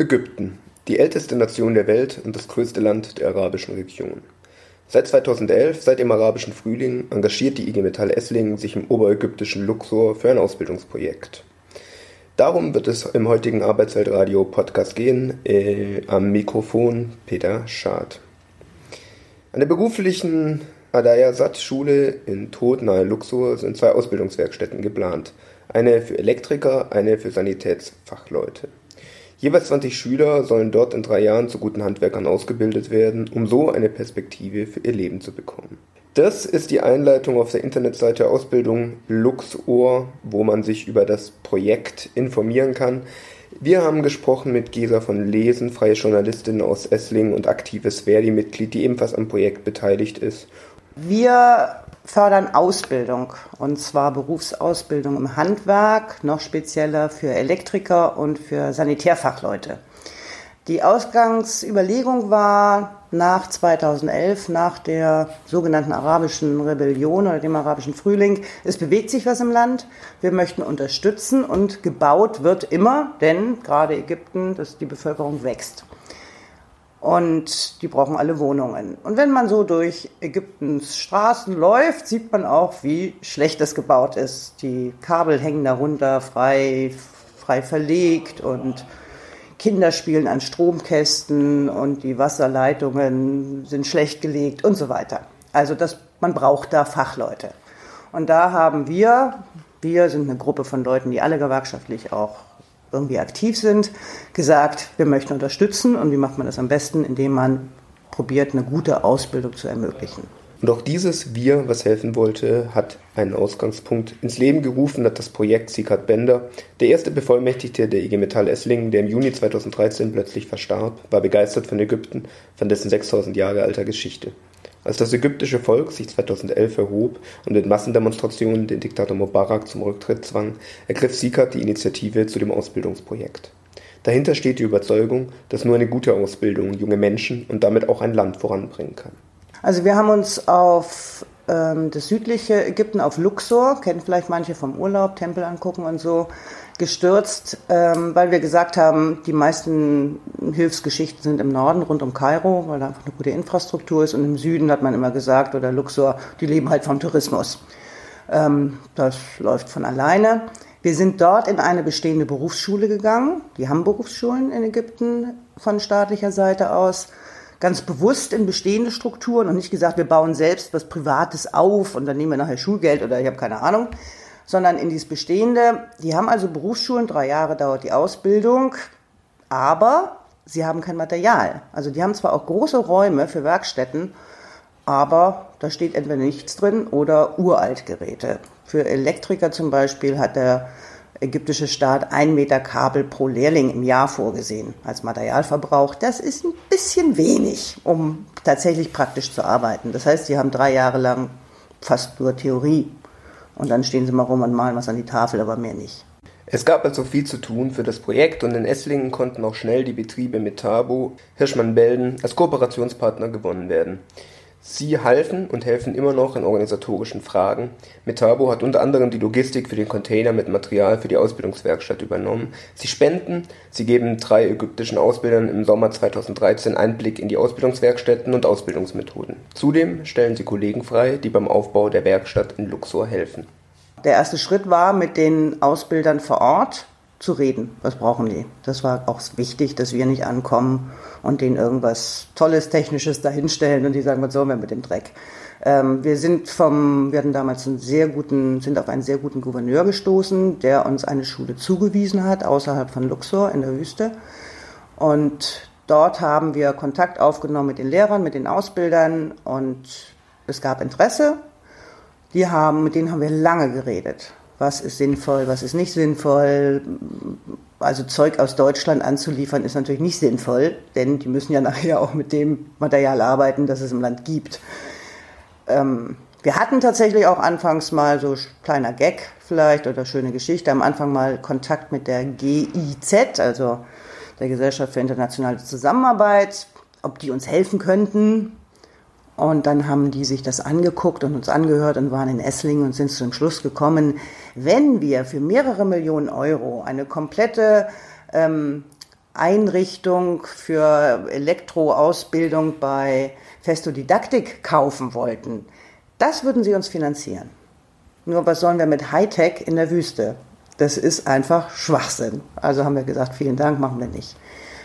Ägypten, die älteste Nation der Welt und das größte Land der arabischen Region. Seit 2011, seit dem arabischen Frühling, engagiert die IG Metall Esslingen sich im oberägyptischen Luxor für ein Ausbildungsprojekt. Darum wird es im heutigen Arbeitsweltradio Podcast gehen. Äh, am Mikrofon Peter Schad. An der beruflichen Adayasat-Schule in Tod nahe Luxor sind zwei Ausbildungswerkstätten geplant. Eine für Elektriker, eine für Sanitätsfachleute. Jeweils 20 Schüler sollen dort in drei Jahren zu guten Handwerkern ausgebildet werden, um so eine Perspektive für ihr Leben zu bekommen. Das ist die Einleitung auf der Internetseite Ausbildung Luxor, wo man sich über das Projekt informieren kann. Wir haben gesprochen mit Gesa von Lesen, freie Journalistin aus Esslingen und aktives Verdi-Mitglied, die ebenfalls am Projekt beteiligt ist. Wir fördern Ausbildung und zwar Berufsausbildung im Handwerk, noch spezieller für Elektriker und für Sanitärfachleute. Die Ausgangsüberlegung war nach 2011, nach der sogenannten arabischen Rebellion oder dem arabischen Frühling, es bewegt sich was im Land. Wir möchten unterstützen und gebaut wird immer, denn gerade Ägypten, dass die Bevölkerung wächst und die brauchen alle Wohnungen. Und wenn man so durch Ägyptens Straßen läuft, sieht man auch, wie schlecht es gebaut ist. Die Kabel hängen darunter frei, frei verlegt und Kinder spielen an Stromkästen und die Wasserleitungen sind schlecht gelegt und so weiter. Also das, man braucht da Fachleute. Und da haben wir, wir sind eine Gruppe von Leuten, die alle gewerkschaftlich auch irgendwie aktiv sind, gesagt, wir möchten unterstützen und wie macht man das am besten, indem man probiert, eine gute Ausbildung zu ermöglichen. Und auch dieses Wir, was helfen wollte, hat einen Ausgangspunkt. Ins Leben gerufen hat das Projekt Sikat Bender. Der erste Bevollmächtigte der IG Metall Esslingen, der im Juni 2013 plötzlich verstarb, war begeistert von Ägypten, von dessen 6000 Jahre alter Geschichte. Als das ägyptische Volk sich 2011 erhob und mit Massendemonstrationen den Diktator Mubarak zum Rücktritt zwang, ergriff Sikat die Initiative zu dem Ausbildungsprojekt. Dahinter steht die Überzeugung, dass nur eine gute Ausbildung junge Menschen und damit auch ein Land voranbringen kann. Also wir haben uns auf ähm, das südliche Ägypten, auf Luxor, kennen vielleicht manche vom Urlaub, Tempel angucken und so, gestürzt, ähm, weil wir gesagt haben, die meisten Hilfsgeschichten sind im Norden, rund um Kairo, weil da einfach eine gute Infrastruktur ist. Und im Süden hat man immer gesagt, oder Luxor, die leben halt vom Tourismus. Ähm, das läuft von alleine. Wir sind dort in eine bestehende Berufsschule gegangen. Die haben Berufsschulen in Ägypten von staatlicher Seite aus. Ganz bewusst in bestehende Strukturen und nicht gesagt, wir bauen selbst was Privates auf und dann nehmen wir nachher Schulgeld oder ich habe keine Ahnung, sondern in dieses Bestehende. Die haben also Berufsschulen, drei Jahre dauert die Ausbildung, aber sie haben kein Material. Also die haben zwar auch große Räume für Werkstätten, aber da steht entweder nichts drin oder Uraltgeräte. Für Elektriker zum Beispiel hat der ägyptische Staat ein Meter Kabel pro Lehrling im Jahr vorgesehen als Materialverbrauch. Das ist ein bisschen wenig, um tatsächlich praktisch zu arbeiten. Das heißt, sie haben drei Jahre lang fast nur Theorie und dann stehen sie mal rum und malen was an die Tafel, aber mehr nicht. Es gab also viel zu tun für das Projekt und in Esslingen konnten auch schnell die Betriebe mit Tabo, Hirschmann-Belden als Kooperationspartner gewonnen werden. Sie halfen und helfen immer noch in organisatorischen Fragen. Metabo hat unter anderem die Logistik für den Container mit Material für die Ausbildungswerkstatt übernommen. Sie spenden, sie geben drei ägyptischen Ausbildern im Sommer 2013 Einblick in die Ausbildungswerkstätten und Ausbildungsmethoden. Zudem stellen sie Kollegen frei, die beim Aufbau der Werkstatt in Luxor helfen. Der erste Schritt war mit den Ausbildern vor Ort zu reden. Was brauchen die? Das war auch wichtig, dass wir nicht ankommen und denen irgendwas Tolles, Technisches dahinstellen und die sagen, was sollen wir mit dem Dreck? Ähm, wir sind vom, wir hatten damals einen sehr guten, sind auf einen sehr guten Gouverneur gestoßen, der uns eine Schule zugewiesen hat, außerhalb von Luxor in der Wüste. Und dort haben wir Kontakt aufgenommen mit den Lehrern, mit den Ausbildern und es gab Interesse. Die haben, mit denen haben wir lange geredet was ist sinnvoll, was ist nicht sinnvoll. Also Zeug aus Deutschland anzuliefern ist natürlich nicht sinnvoll, denn die müssen ja nachher auch mit dem Material arbeiten, das es im Land gibt. Ähm, wir hatten tatsächlich auch anfangs mal so kleiner Gag vielleicht oder schöne Geschichte, am Anfang mal Kontakt mit der GIZ, also der Gesellschaft für internationale Zusammenarbeit, ob die uns helfen könnten. Und dann haben die sich das angeguckt und uns angehört und waren in Esslingen und sind zum Schluss gekommen, wenn wir für mehrere Millionen Euro eine komplette ähm, Einrichtung für Elektroausbildung bei Festodidaktik kaufen wollten, das würden sie uns finanzieren. Nur was sollen wir mit Hightech in der Wüste? Das ist einfach Schwachsinn. Also haben wir gesagt, vielen Dank, machen wir nicht.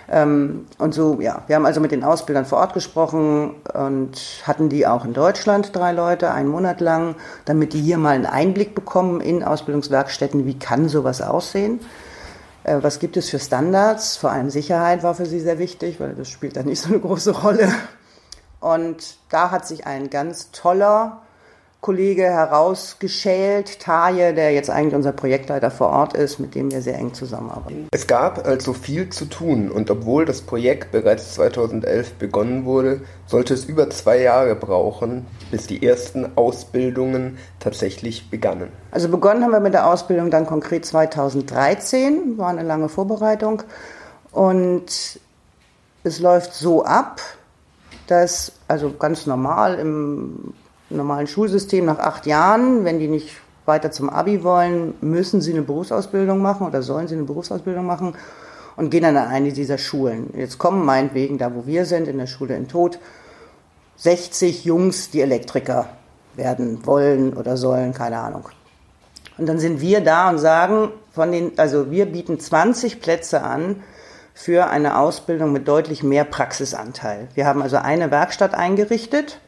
Ähm, und so, ja, wir haben also mit den Ausbildern vor Ort gesprochen und hatten die auch in Deutschland, drei Leute, einen Monat lang, damit die hier mal einen Einblick bekommen in Ausbildungswerkstätten, wie kann sowas aussehen. Äh, was gibt es für Standards? Vor allem Sicherheit war für sie sehr wichtig, weil das spielt da nicht so eine große Rolle. Und da hat sich ein ganz toller Kollege herausgeschält, Taje, der jetzt eigentlich unser Projektleiter vor Ort ist, mit dem wir sehr eng zusammenarbeiten. Es gab also viel zu tun und obwohl das Projekt bereits 2011 begonnen wurde, sollte es über zwei Jahre brauchen, bis die ersten Ausbildungen tatsächlich begannen. Also begonnen haben wir mit der Ausbildung dann konkret 2013, war eine lange Vorbereitung und es läuft so ab, dass also ganz normal im normalen Schulsystem nach acht Jahren, wenn die nicht weiter zum Abi wollen, müssen sie eine Berufsausbildung machen oder sollen sie eine Berufsausbildung machen und gehen dann an eine dieser Schulen. Jetzt kommen meinetwegen, da wo wir sind, in der Schule in Tod, 60 Jungs, die Elektriker werden wollen oder sollen, keine Ahnung. Und dann sind wir da und sagen, von den, also wir bieten 20 Plätze an für eine Ausbildung mit deutlich mehr Praxisanteil. Wir haben also eine Werkstatt eingerichtet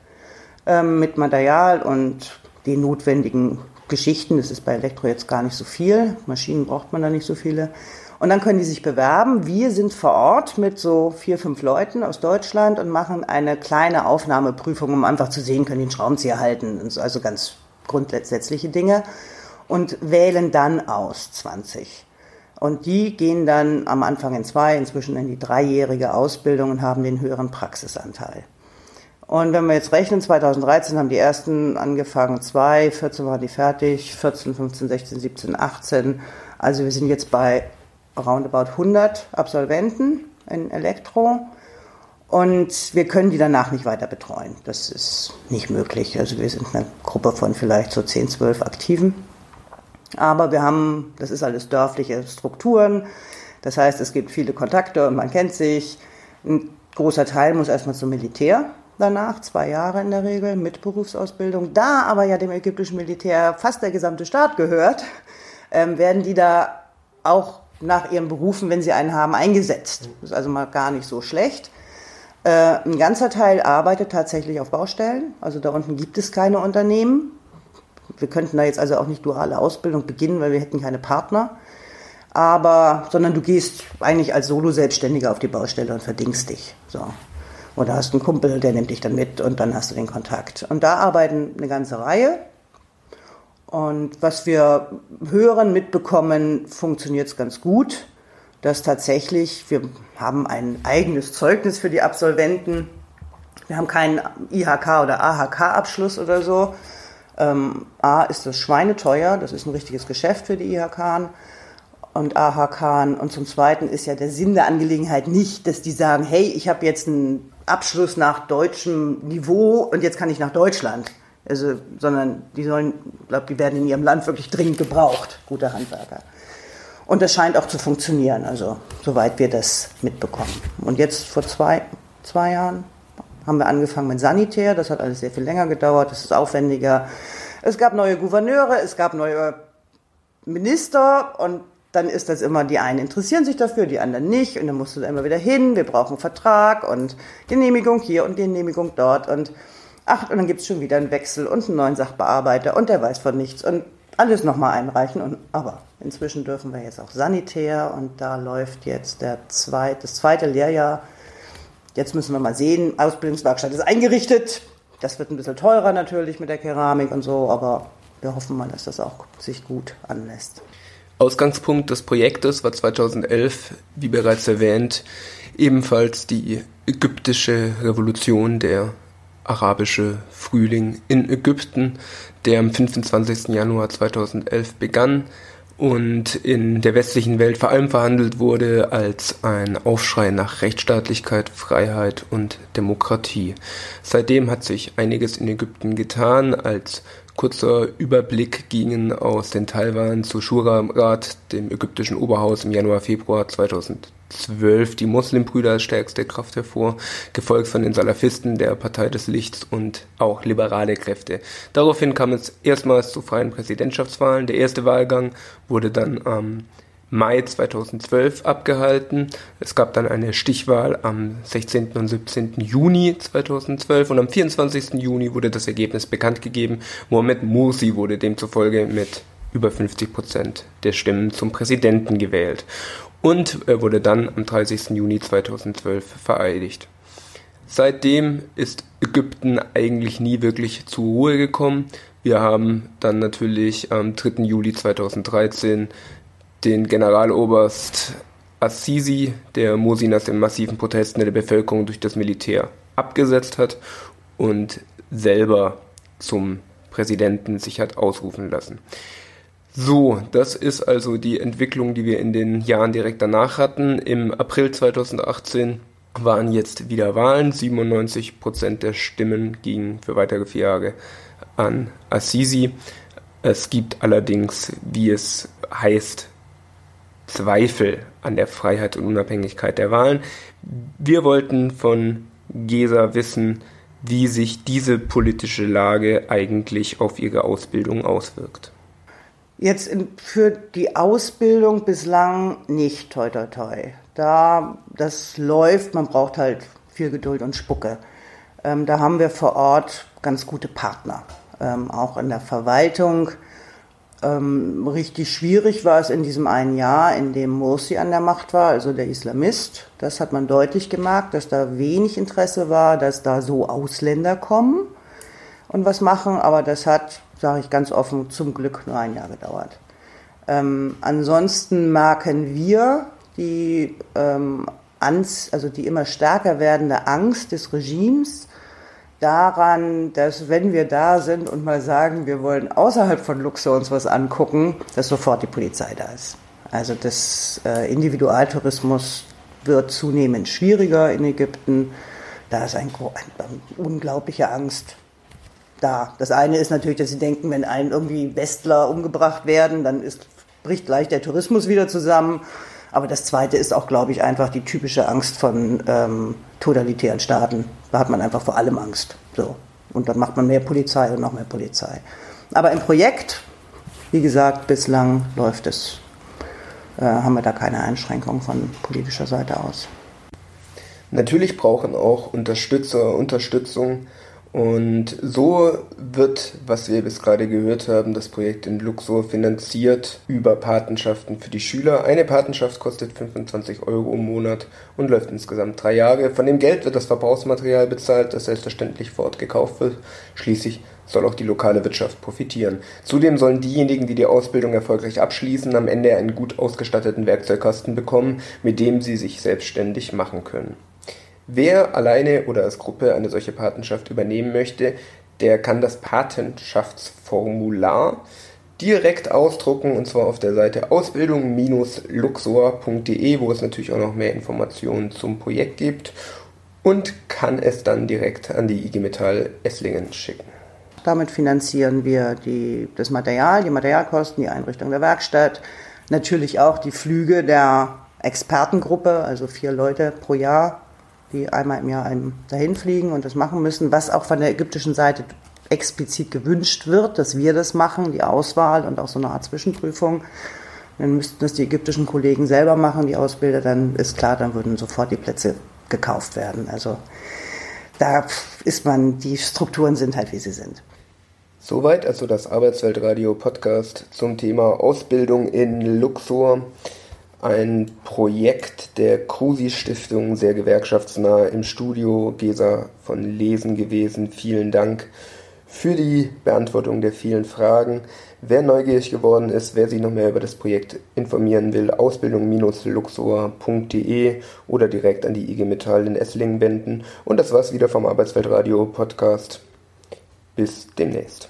ähm, mit Material und den notwendigen Geschichten. Das ist bei Elektro jetzt gar nicht so viel. Maschinen braucht man da nicht so viele. Und dann können die sich bewerben. Wir sind vor Ort mit so vier, fünf Leuten aus Deutschland und machen eine kleine Aufnahmeprüfung, um einfach zu sehen, können die einen Schraubenzieher halten. Also ganz grundsätzliche Dinge. Und wählen dann aus 20. Und die gehen dann am Anfang in zwei, inzwischen in die dreijährige Ausbildung und haben den höheren Praxisanteil. Und wenn wir jetzt rechnen, 2013 haben die ersten angefangen, zwei, 14 waren die fertig, 14, 15, 16, 17, 18. Also wir sind jetzt bei roundabout 100 Absolventen in Elektro. Und wir können die danach nicht weiter betreuen. Das ist nicht möglich. Also wir sind eine Gruppe von vielleicht so 10, 12 Aktiven. Aber wir haben, das ist alles dörfliche Strukturen. Das heißt, es gibt viele Kontakte und man kennt sich. Ein großer Teil muss erstmal zum Militär danach, zwei Jahre in der Regel mit Berufsausbildung. Da aber ja dem ägyptischen Militär fast der gesamte Staat gehört, ähm, werden die da auch nach ihren Berufen, wenn sie einen haben, eingesetzt. Das ist also mal gar nicht so schlecht. Äh, ein ganzer Teil arbeitet tatsächlich auf Baustellen. Also da unten gibt es keine Unternehmen. Wir könnten da jetzt also auch nicht duale Ausbildung beginnen, weil wir hätten keine Partner. Aber, sondern du gehst eigentlich als Solo-Selbstständiger auf die Baustelle und verdingst dich. So. Oder hast einen Kumpel, der nimmt dich dann mit und dann hast du den Kontakt. Und da arbeiten eine ganze Reihe. Und was wir hören, mitbekommen, funktioniert es ganz gut. Dass tatsächlich, wir haben ein eigenes Zeugnis für die Absolventen. Wir haben keinen IHK oder AHK-Abschluss oder so. Ähm, A ist das schweineteuer, das ist ein richtiges Geschäft für die IHK und AHK. Und zum Zweiten ist ja der Sinn der Angelegenheit nicht, dass die sagen, hey, ich habe jetzt einen Abschluss nach deutschem Niveau und jetzt kann ich nach Deutschland. Also, sondern die sollen, glaube, die werden in ihrem Land wirklich dringend gebraucht, gute Handwerker. Und das scheint auch zu funktionieren, also soweit wir das mitbekommen. Und jetzt vor zwei, zwei Jahren haben wir angefangen mit Sanitär. Das hat alles sehr viel länger gedauert, das ist aufwendiger. Es gab neue Gouverneure, es gab neue Minister und dann ist das immer, die einen interessieren sich dafür, die anderen nicht. Und dann musst du da immer wieder hin, wir brauchen Vertrag und Genehmigung hier und Genehmigung dort. Und ach, und dann gibt es schon wieder einen Wechsel und einen neuen Sachbearbeiter und der weiß von nichts. Und alles nochmal einreichen. Und, aber inzwischen dürfen wir jetzt auch Sanitär und da läuft jetzt der zweit, das zweite Lehrjahr. Jetzt müssen wir mal sehen, Ausbildungswerkstatt ist eingerichtet. Das wird ein bisschen teurer natürlich mit der Keramik und so, aber wir hoffen mal, dass das auch sich gut anlässt. Ausgangspunkt des Projektes war 2011, wie bereits erwähnt, ebenfalls die ägyptische Revolution, der arabische Frühling in Ägypten, der am 25. Januar 2011 begann und in der westlichen Welt vor allem verhandelt wurde als ein Aufschrei nach Rechtsstaatlichkeit, Freiheit und Demokratie. Seitdem hat sich einiges in Ägypten getan. Als Kurzer Überblick gingen aus den Taiwan zu Shura-Rat, dem ägyptischen Oberhaus im Januar, Februar 2012 die Muslimbrüder als stärkste Kraft hervor, gefolgt von den Salafisten, der Partei des Lichts und auch liberale Kräfte. Daraufhin kam es erstmals zu freien Präsidentschaftswahlen. Der erste Wahlgang wurde dann am Mai 2012 abgehalten. Es gab dann eine Stichwahl am 16. und 17. Juni 2012 und am 24. Juni wurde das Ergebnis bekannt gegeben. Mohamed Morsi wurde demzufolge mit über 50 Prozent der Stimmen zum Präsidenten gewählt und er wurde dann am 30. Juni 2012 vereidigt. Seitdem ist Ägypten eigentlich nie wirklich zur Ruhe gekommen. Wir haben dann natürlich am 3. Juli 2013 den Generaloberst Assisi, der Mursi nach den massiven Protesten der Bevölkerung durch das Militär abgesetzt hat und selber zum Präsidenten sich hat ausrufen lassen. So, das ist also die Entwicklung, die wir in den Jahren direkt danach hatten. Im April 2018 waren jetzt wieder Wahlen. 97 Prozent der Stimmen gingen für weitere vier Jahre an Assisi. Es gibt allerdings, wie es heißt, Zweifel an der Freiheit und Unabhängigkeit der Wahlen. Wir wollten von Gesa wissen, wie sich diese politische Lage eigentlich auf ihre Ausbildung auswirkt. Jetzt für die Ausbildung bislang nicht, toi toi toi. Da das läuft, man braucht halt viel Geduld und Spucke. Ähm, da haben wir vor Ort ganz gute Partner, ähm, auch in der Verwaltung. Ähm, richtig schwierig war es in diesem einen Jahr, in dem Morsi an der Macht war, also der Islamist. Das hat man deutlich gemerkt, dass da wenig Interesse war, dass da so Ausländer kommen und was machen. Aber das hat, sage ich ganz offen, zum Glück nur ein Jahr gedauert. Ähm, ansonsten merken wir die, ähm, also die immer stärker werdende Angst des Regimes, daran, dass wenn wir da sind und mal sagen, wir wollen außerhalb von Luxor uns was angucken, dass sofort die Polizei da ist. Also das äh, Individualtourismus wird zunehmend schwieriger in Ägypten. Da ist ein, ein, eine unglaubliche Angst da. Das eine ist natürlich, dass sie denken, wenn ein irgendwie Westler umgebracht werden, dann ist, bricht gleich der Tourismus wieder zusammen. Aber das Zweite ist auch, glaube ich, einfach die typische Angst von ähm, totalitären Staaten. Da hat man einfach vor allem Angst. So. Und dann macht man mehr Polizei und noch mehr Polizei. Aber im Projekt, wie gesagt, bislang läuft es, äh, haben wir da keine Einschränkungen von politischer Seite aus. Natürlich brauchen auch Unterstützer Unterstützung und so wird, was wir bis gerade gehört haben, das Projekt in Luxor finanziert über Patenschaften für die Schüler. Eine Patenschaft kostet 25 Euro im Monat und läuft insgesamt drei Jahre. Von dem Geld wird das Verbrauchsmaterial bezahlt, das selbstverständlich vor Ort gekauft wird. Schließlich soll auch die lokale Wirtschaft profitieren. Zudem sollen diejenigen, die die Ausbildung erfolgreich abschließen, am Ende einen gut ausgestatteten Werkzeugkasten bekommen, mit dem sie sich selbstständig machen können. Wer alleine oder als Gruppe eine solche Patenschaft übernehmen möchte, der kann das Patenschaftsformular direkt ausdrucken und zwar auf der Seite ausbildung-luxor.de, wo es natürlich auch noch mehr Informationen zum Projekt gibt und kann es dann direkt an die IG Metall Esslingen schicken. Damit finanzieren wir die, das Material, die Materialkosten, die Einrichtung der Werkstatt, natürlich auch die Flüge der Expertengruppe, also vier Leute pro Jahr die einmal im Jahr dahin fliegen und das machen müssen, was auch von der ägyptischen Seite explizit gewünscht wird, dass wir das machen, die Auswahl und auch so eine Art Zwischenprüfung. Dann müssten das die ägyptischen Kollegen selber machen, die Ausbilder, dann ist klar, dann würden sofort die Plätze gekauft werden. Also da ist man, die Strukturen sind halt, wie sie sind. Soweit also das Arbeitsweltradio Podcast zum Thema Ausbildung in Luxor ein Projekt der Krusi Stiftung, sehr gewerkschaftsnah im Studio. Gesa von Lesen gewesen. Vielen Dank für die Beantwortung der vielen Fragen. Wer neugierig geworden ist, wer sich noch mehr über das Projekt informieren will, ausbildung-luxor.de oder direkt an die IG Metall in Esslingen wenden. Und das war's wieder vom Arbeitsweltradio Podcast. Bis demnächst.